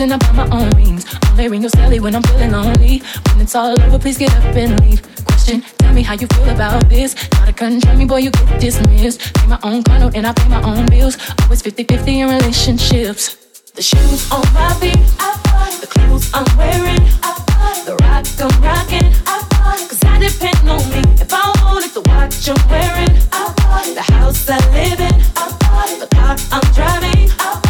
and buy my own rings. Only ring your celly when I'm feeling lonely. When it's all over, please get up and leave. Question. Tell me how you feel about this. Try to control me, boy, you get dismissed. Pay my own condo and I pay my own bills. Always 50 50 in relationships. The shoes on my feet, I buy. The clothes I'm wearing, I buy. The rock I'm rocking, I buy. Cause I depend on me. If I want it, the watch I'm wearing, I buy. The house I live in, I buy. The car I'm driving, I buy. I depend on me.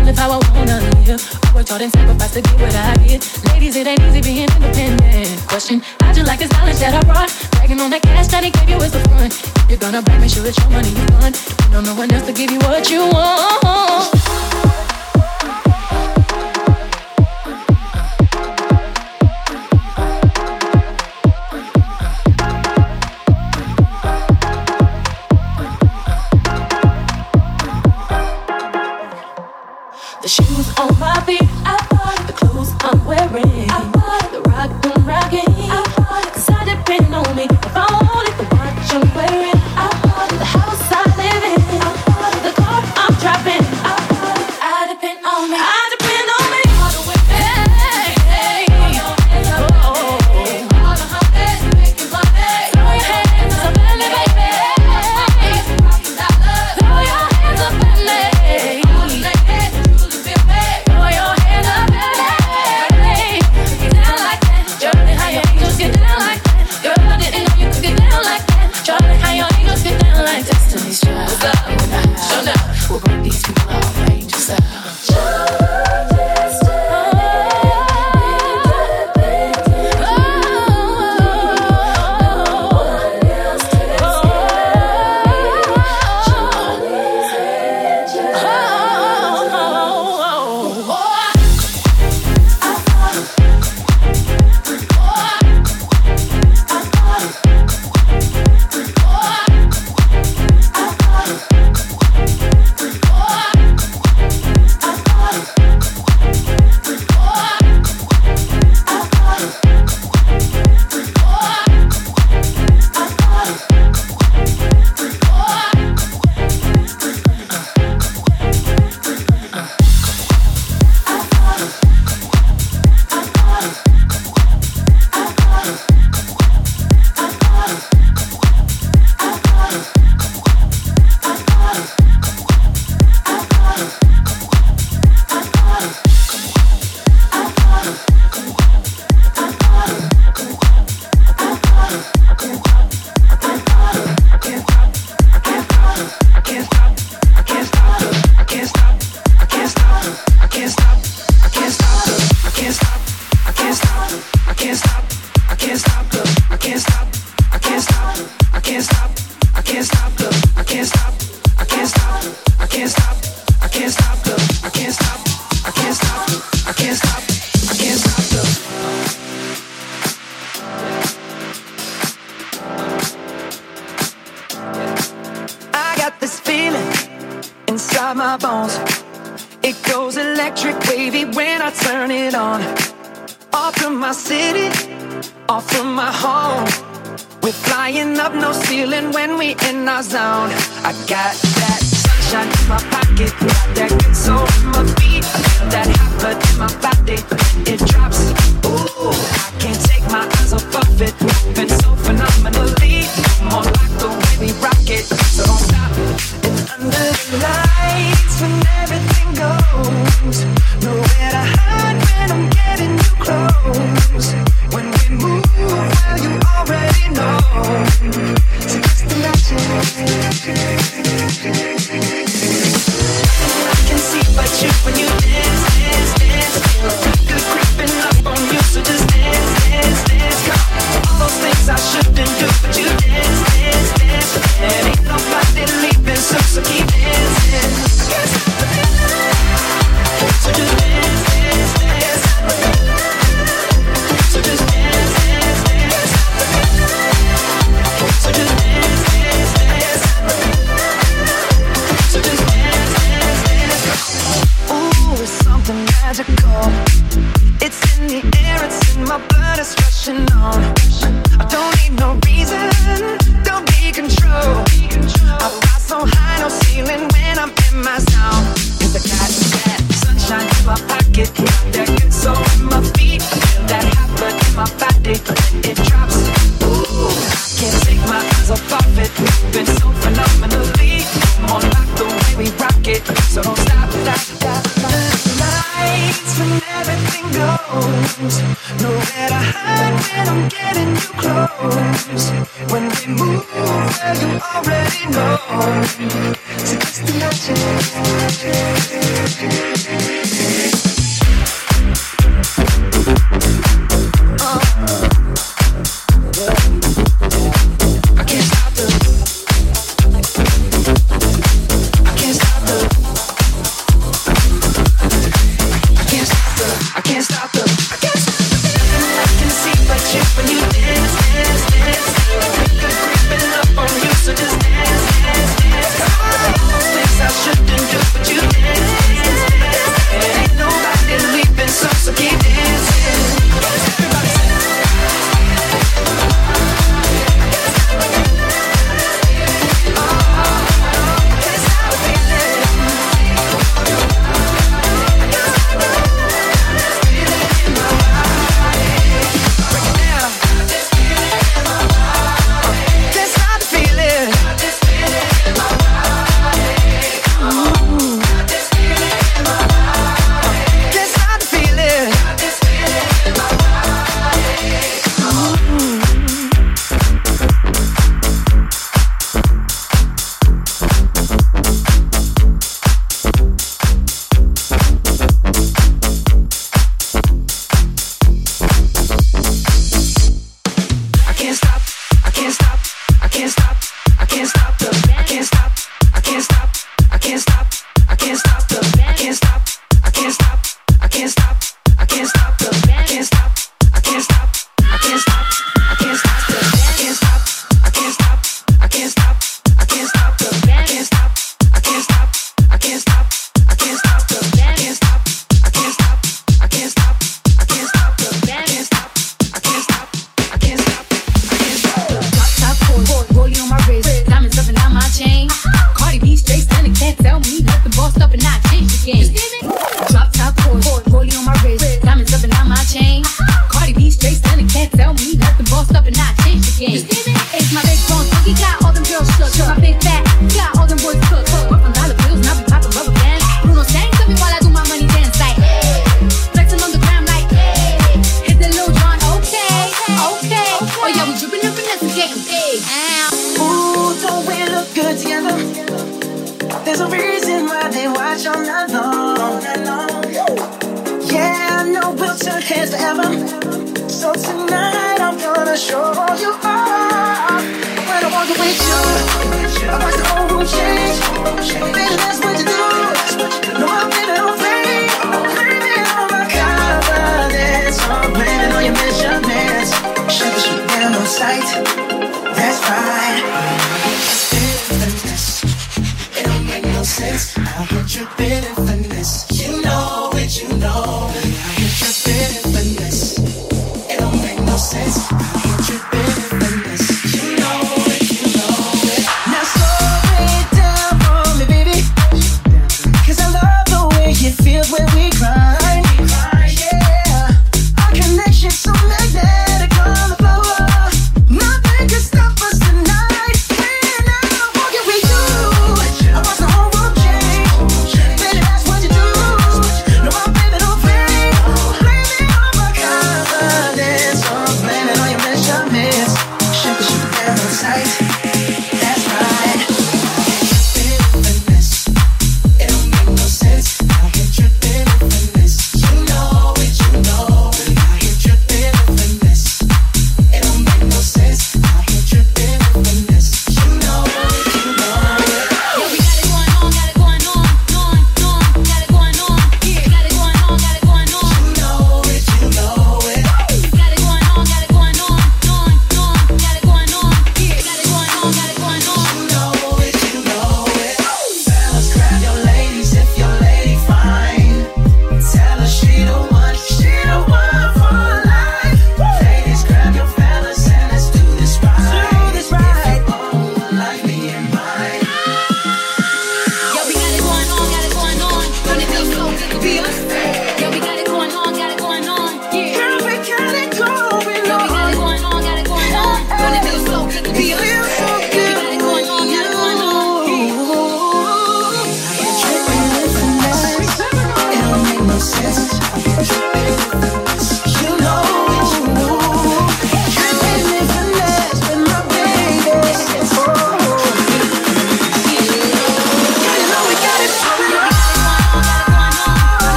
worked hard and sacrificed to get what I get. Ladies, it ain't easy being independent. Question, how'd you like this knowledge that I brought? Bragging on that cash that he gave you is the front. If you're gonna brag, make sure it's your money you want. Don't know one else to give you what you want. Nowhere to hide when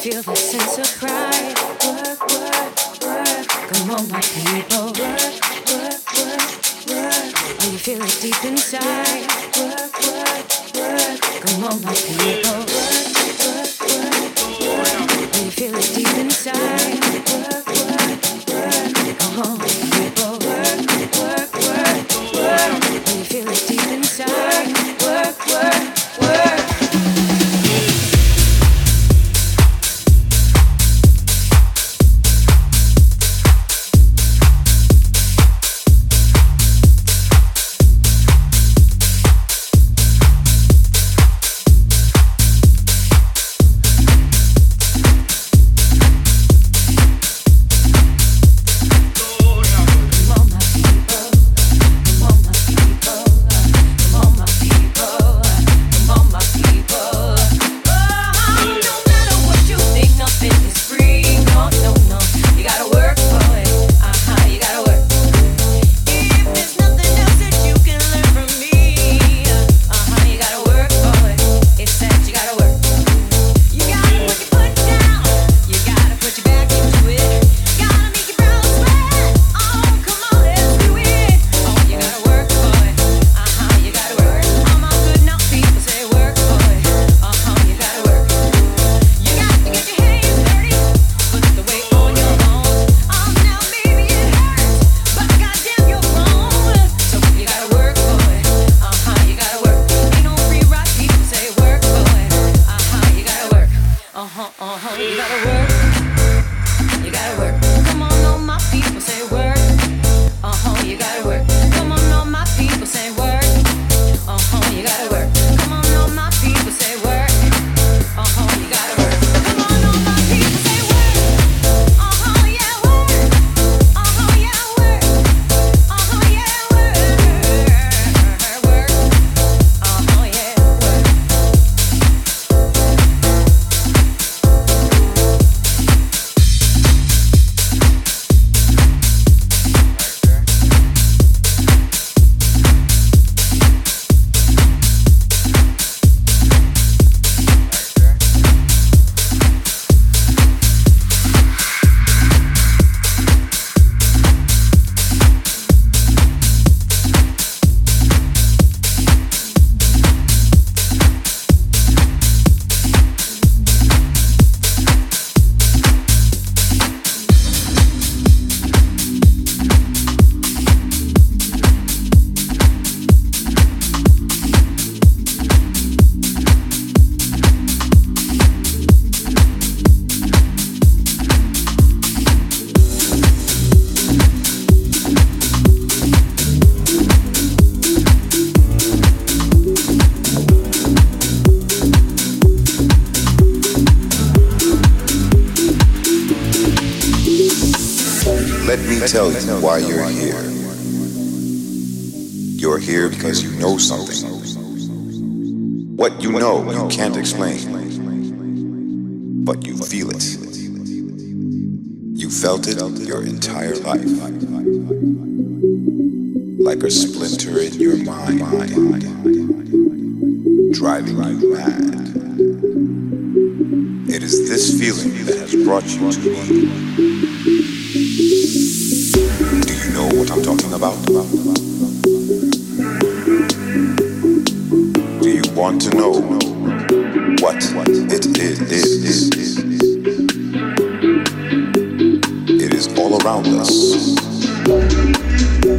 feel the sense of pride. Work, work, work. Come on, my people. Work, work, work, work. When you feel it deep inside.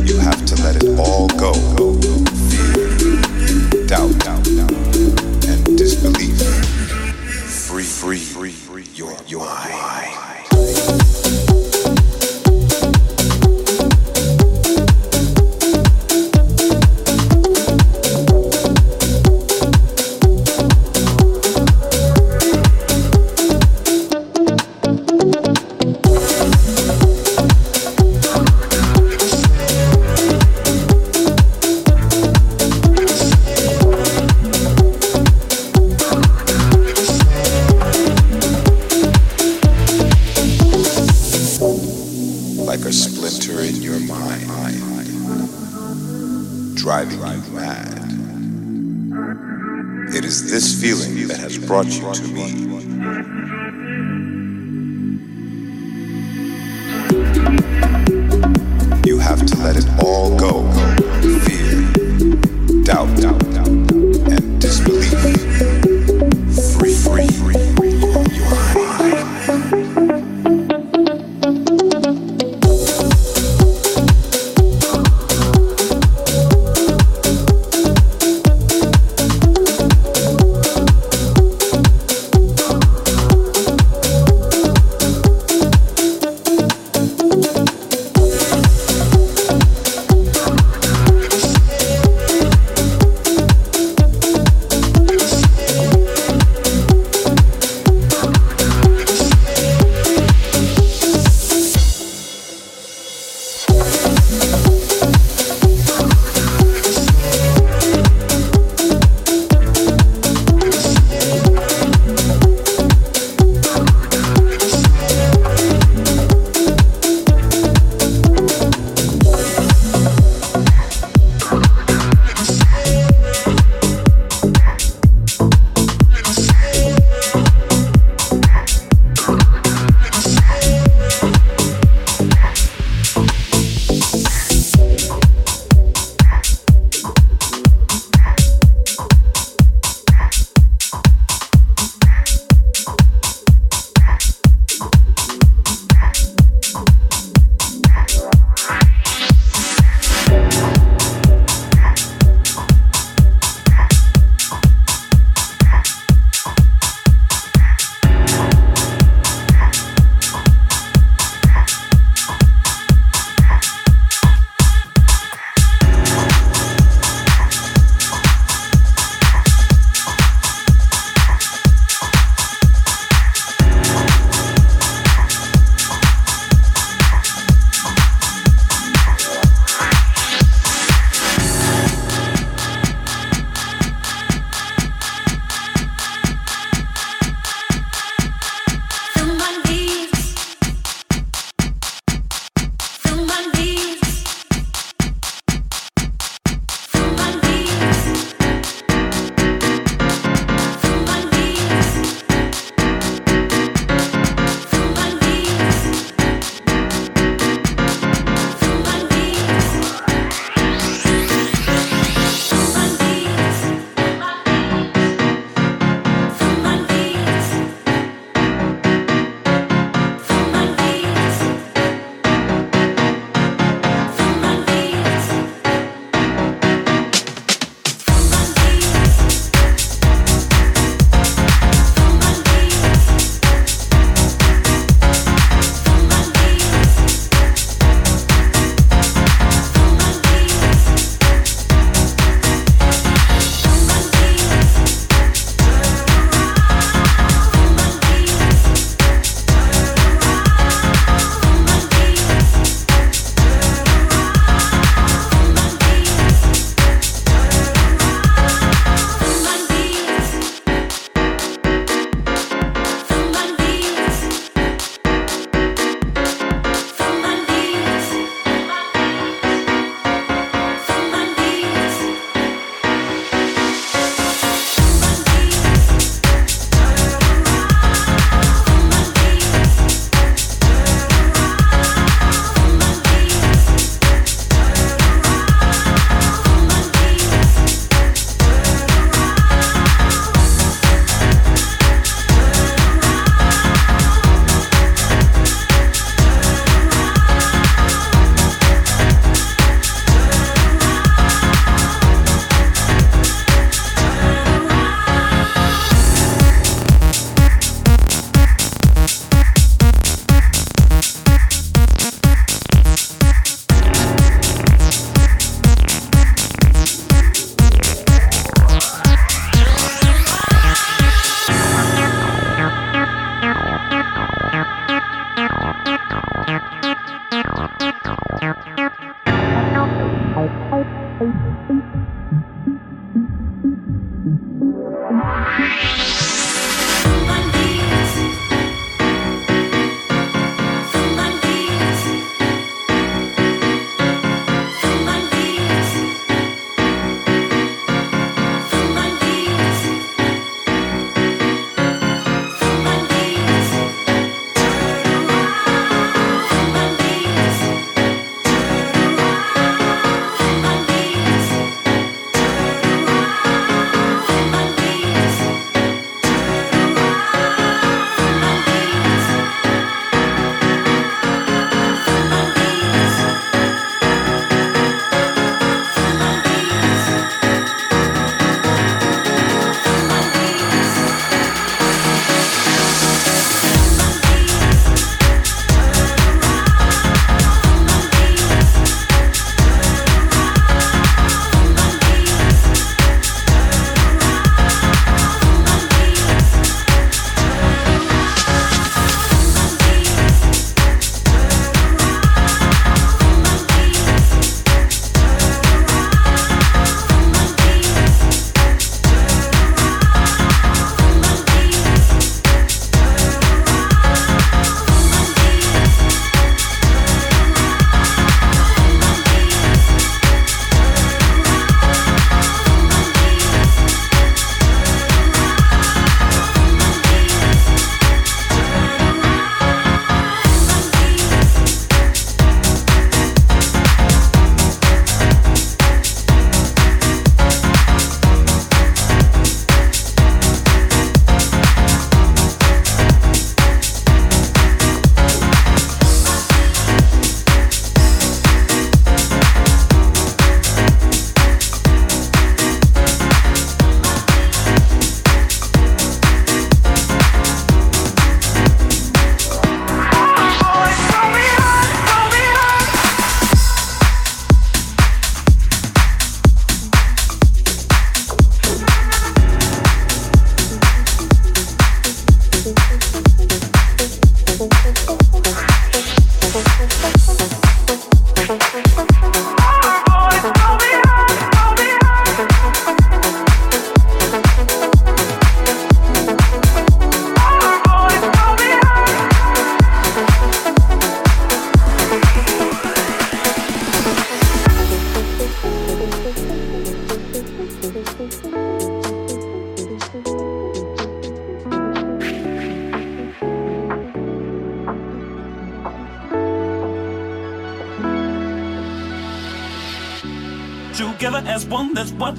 you have to let it all go. Fear, doubt, and disbelief. Free, free, free, your, your mind.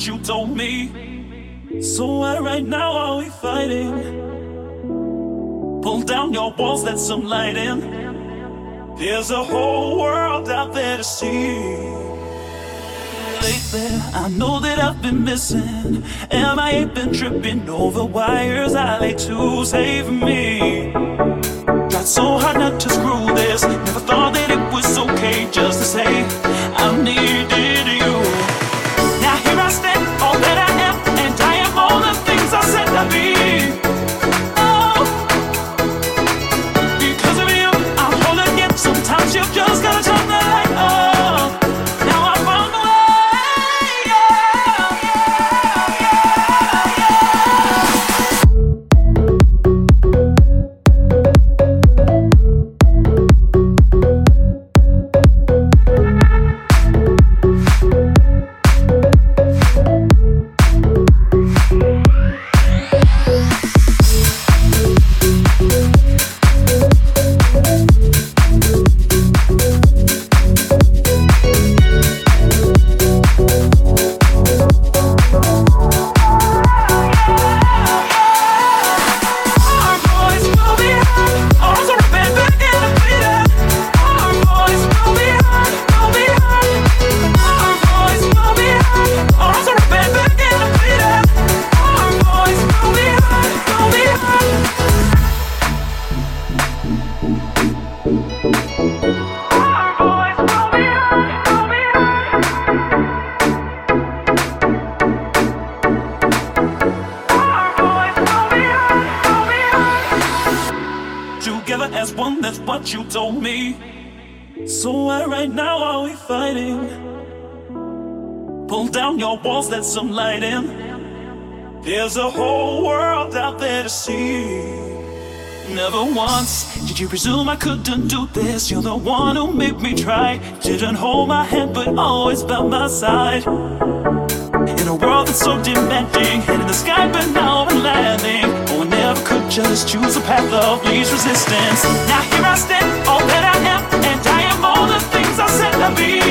You told me. So why right now are we fighting? Pull down your walls, let some light in. There's a whole world out there to see. Lately, I know that I've been missing. And I ain't been tripping over wires I like to save me. Tried so hard not to screw this. Never thought that it was okay just to say I needed you. There's a whole world out there to see. Never once did you presume I couldn't do this. You're the one who made me try. Didn't hold my hand, but always by my side. In a world that's so demanding, head in the sky, but now I'm landing. Oh, I never could just choose a path of least resistance. Now here I stand, all that I am, and I am all the things I said I'd be.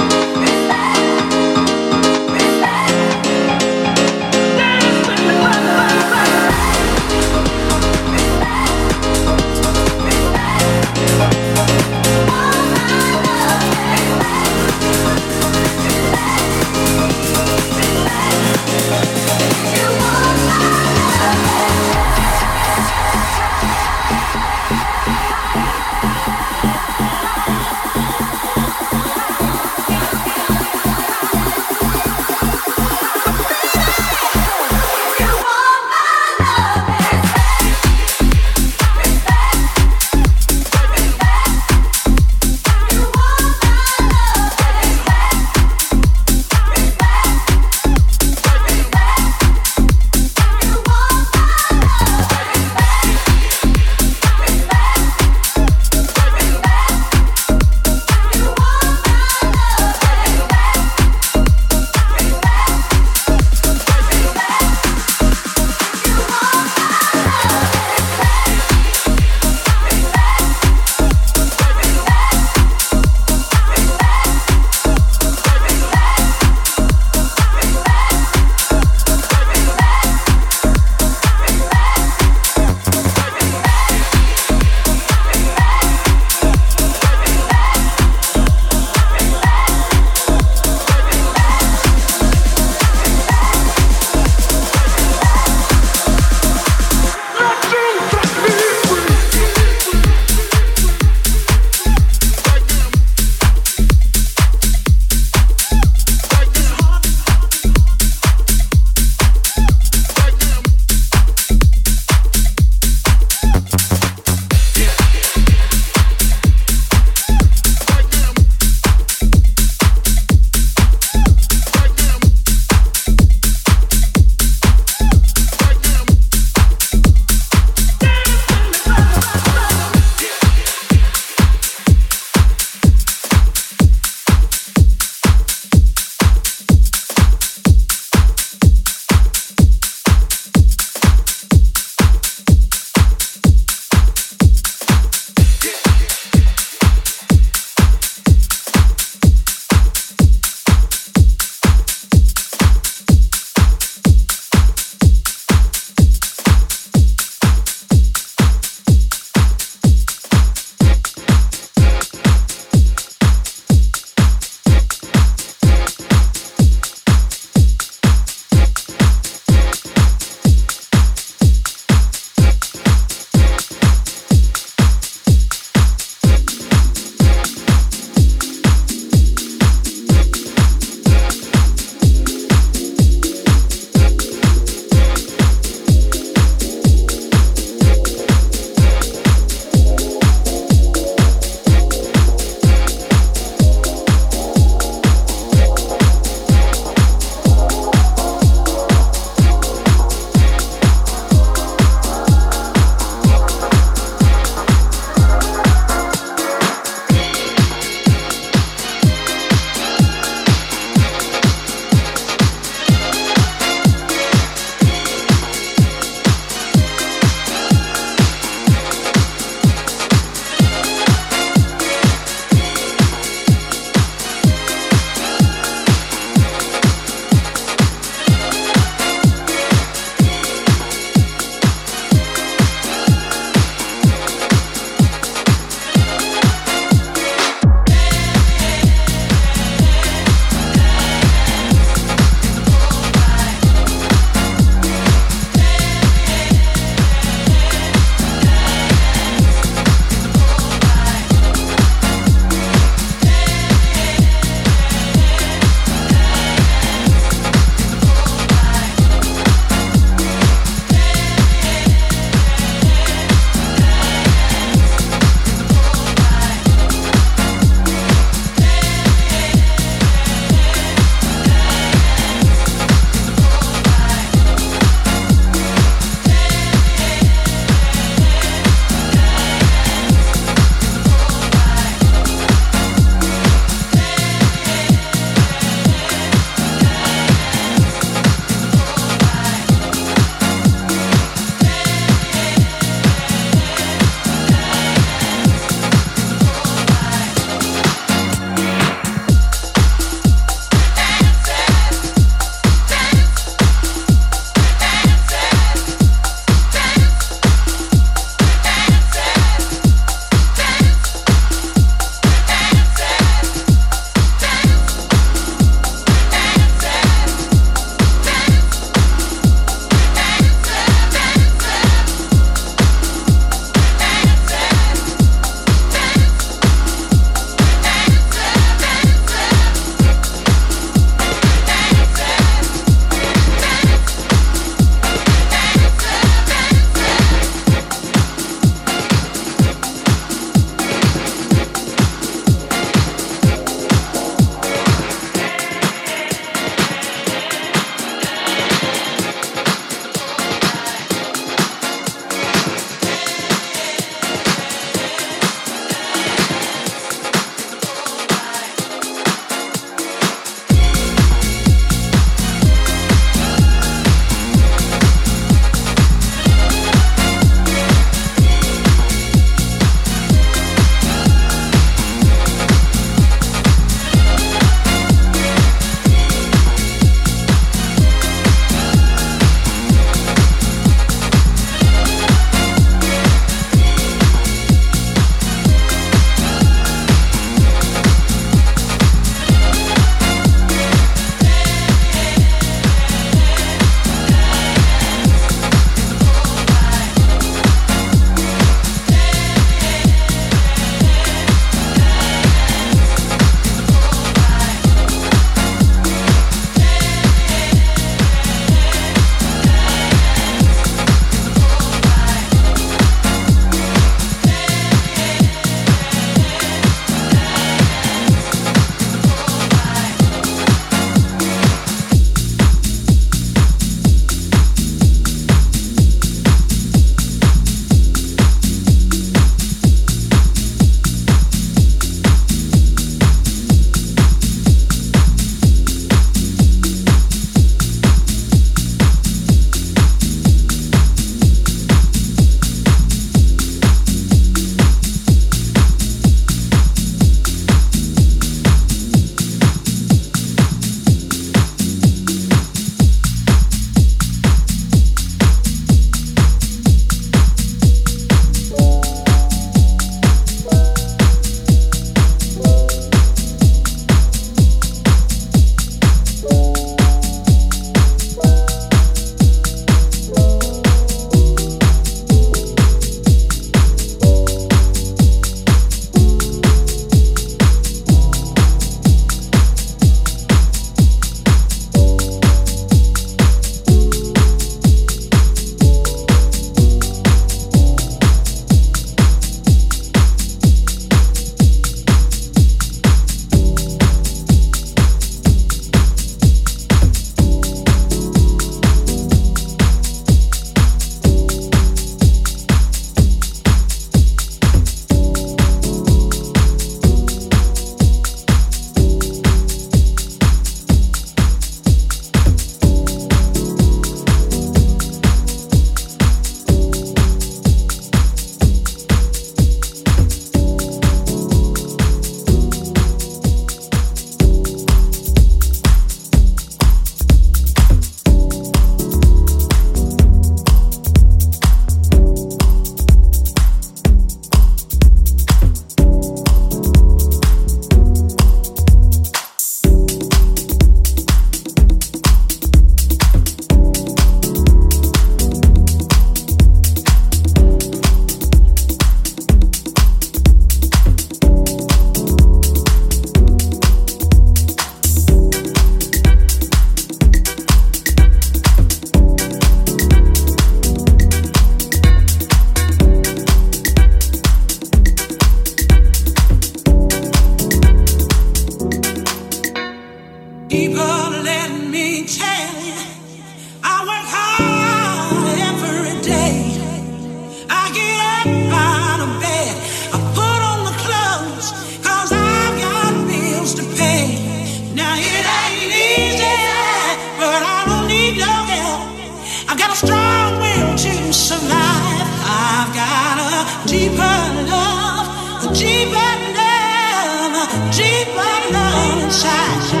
Dream my love and.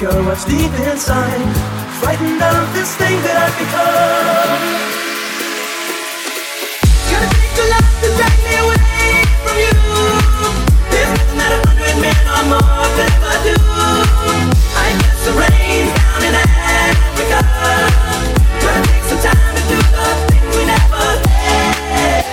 secure what's deep inside. Frightened of this thing that I've become. Gotta take your love to drag me away from you. There's nothing that a hundred men or more could ever do. I guess the rain down in Africa. Gotta take some time to do the things we never did.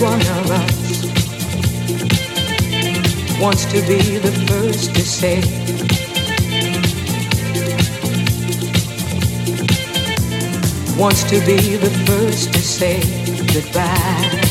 one of us wants to be the first to say. Wants to be the first to say goodbye.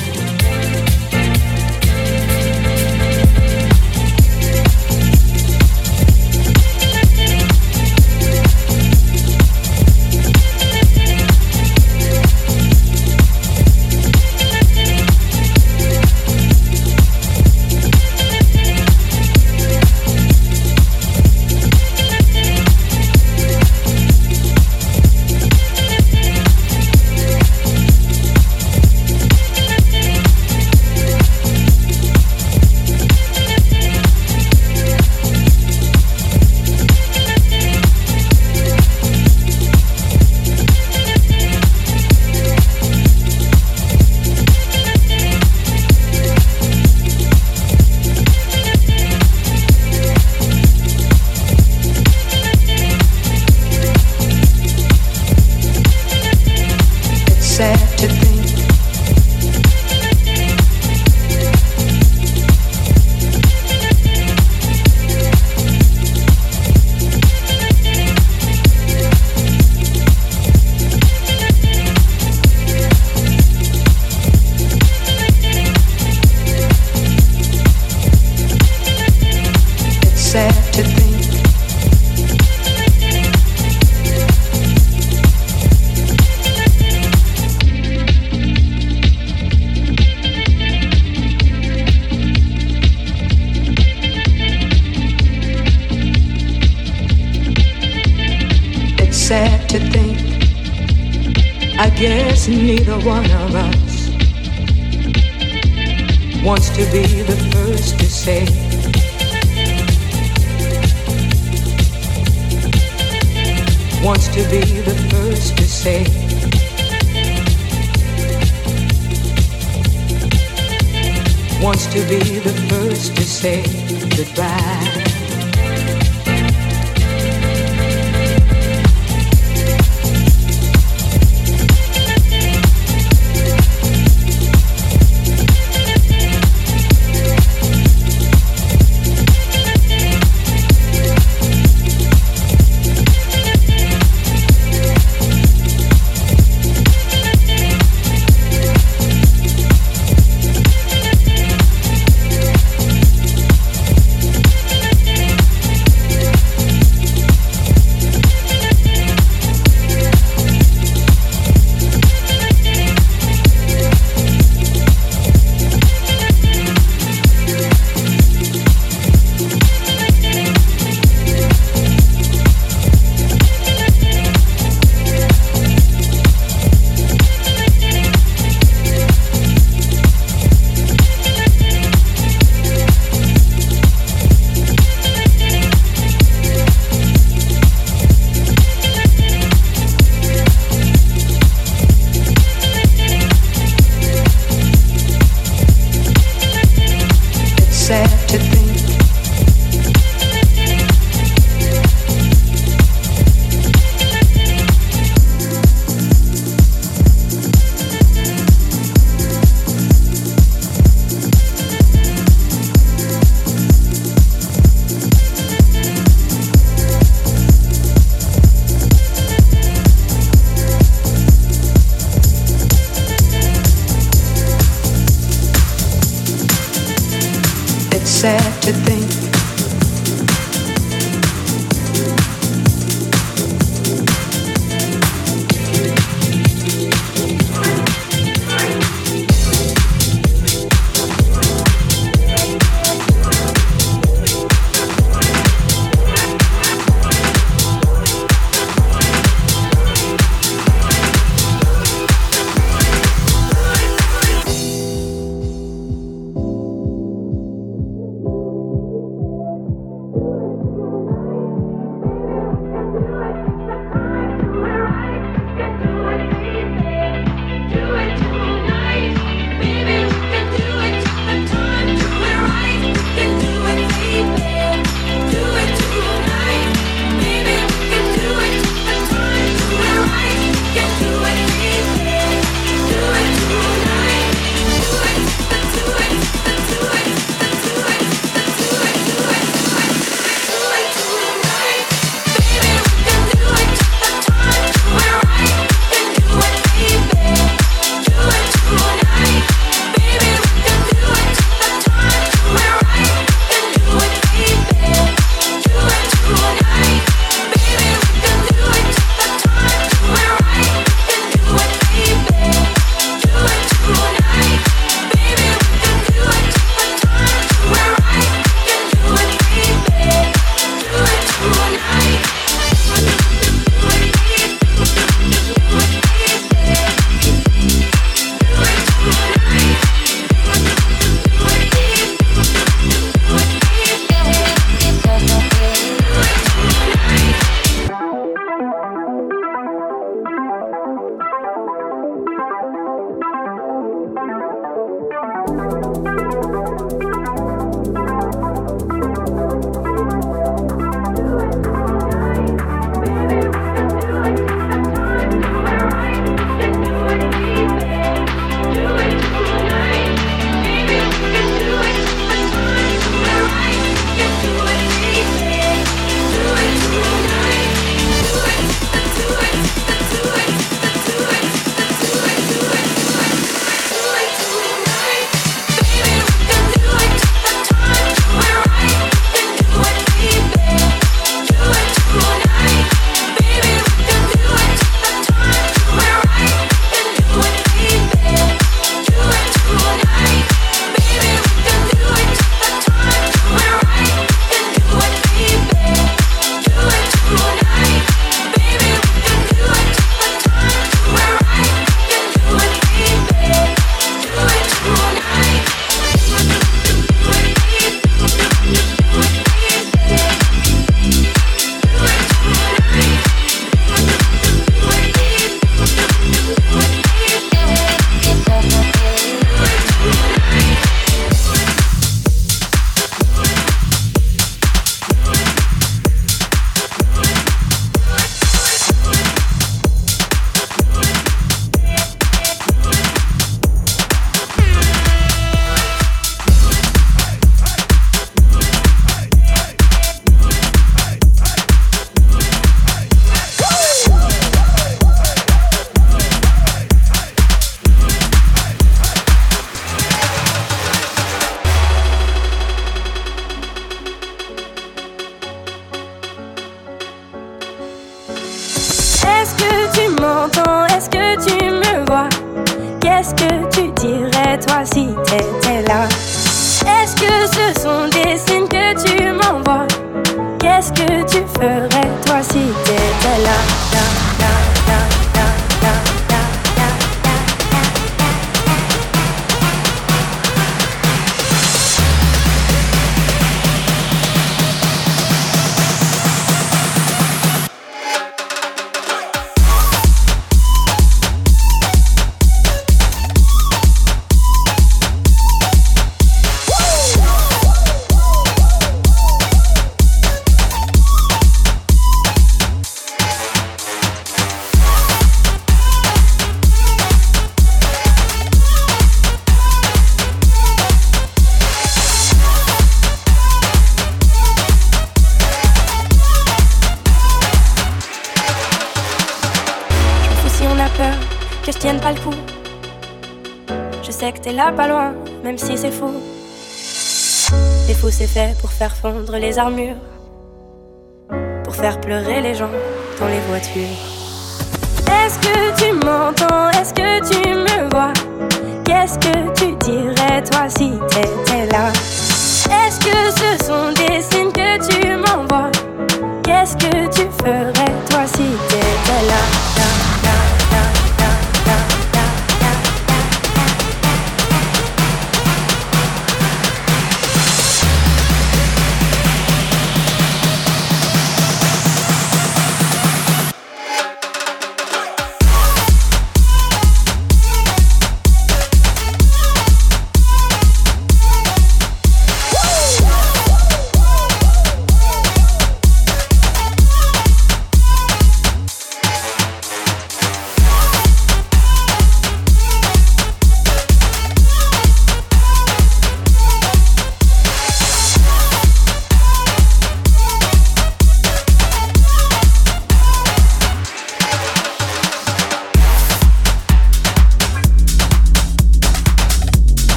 les armures.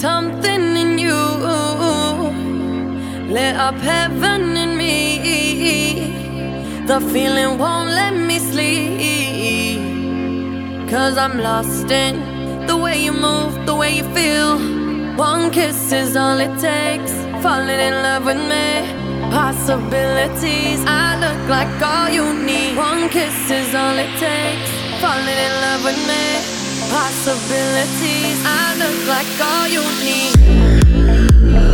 Something in you lit up heaven in me. The feeling won't let me sleep. Cause I'm lost in the way you move, the way you feel. One kiss is all it takes. Falling in love with me possibilities. I look like all you need. One kiss is all it takes. Falling in love with me possibilities. I look like all you need.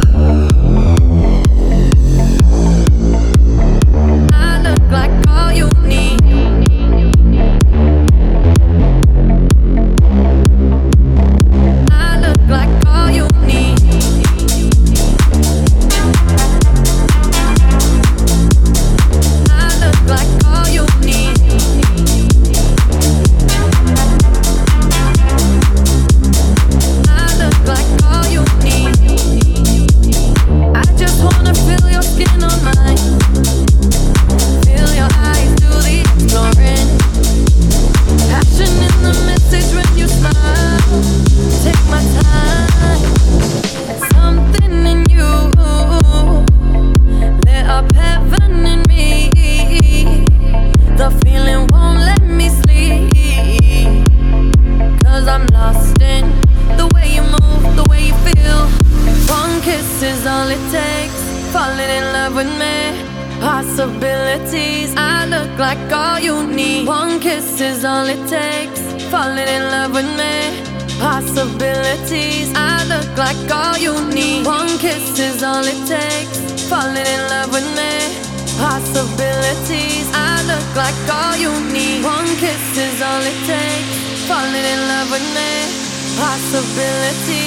possibility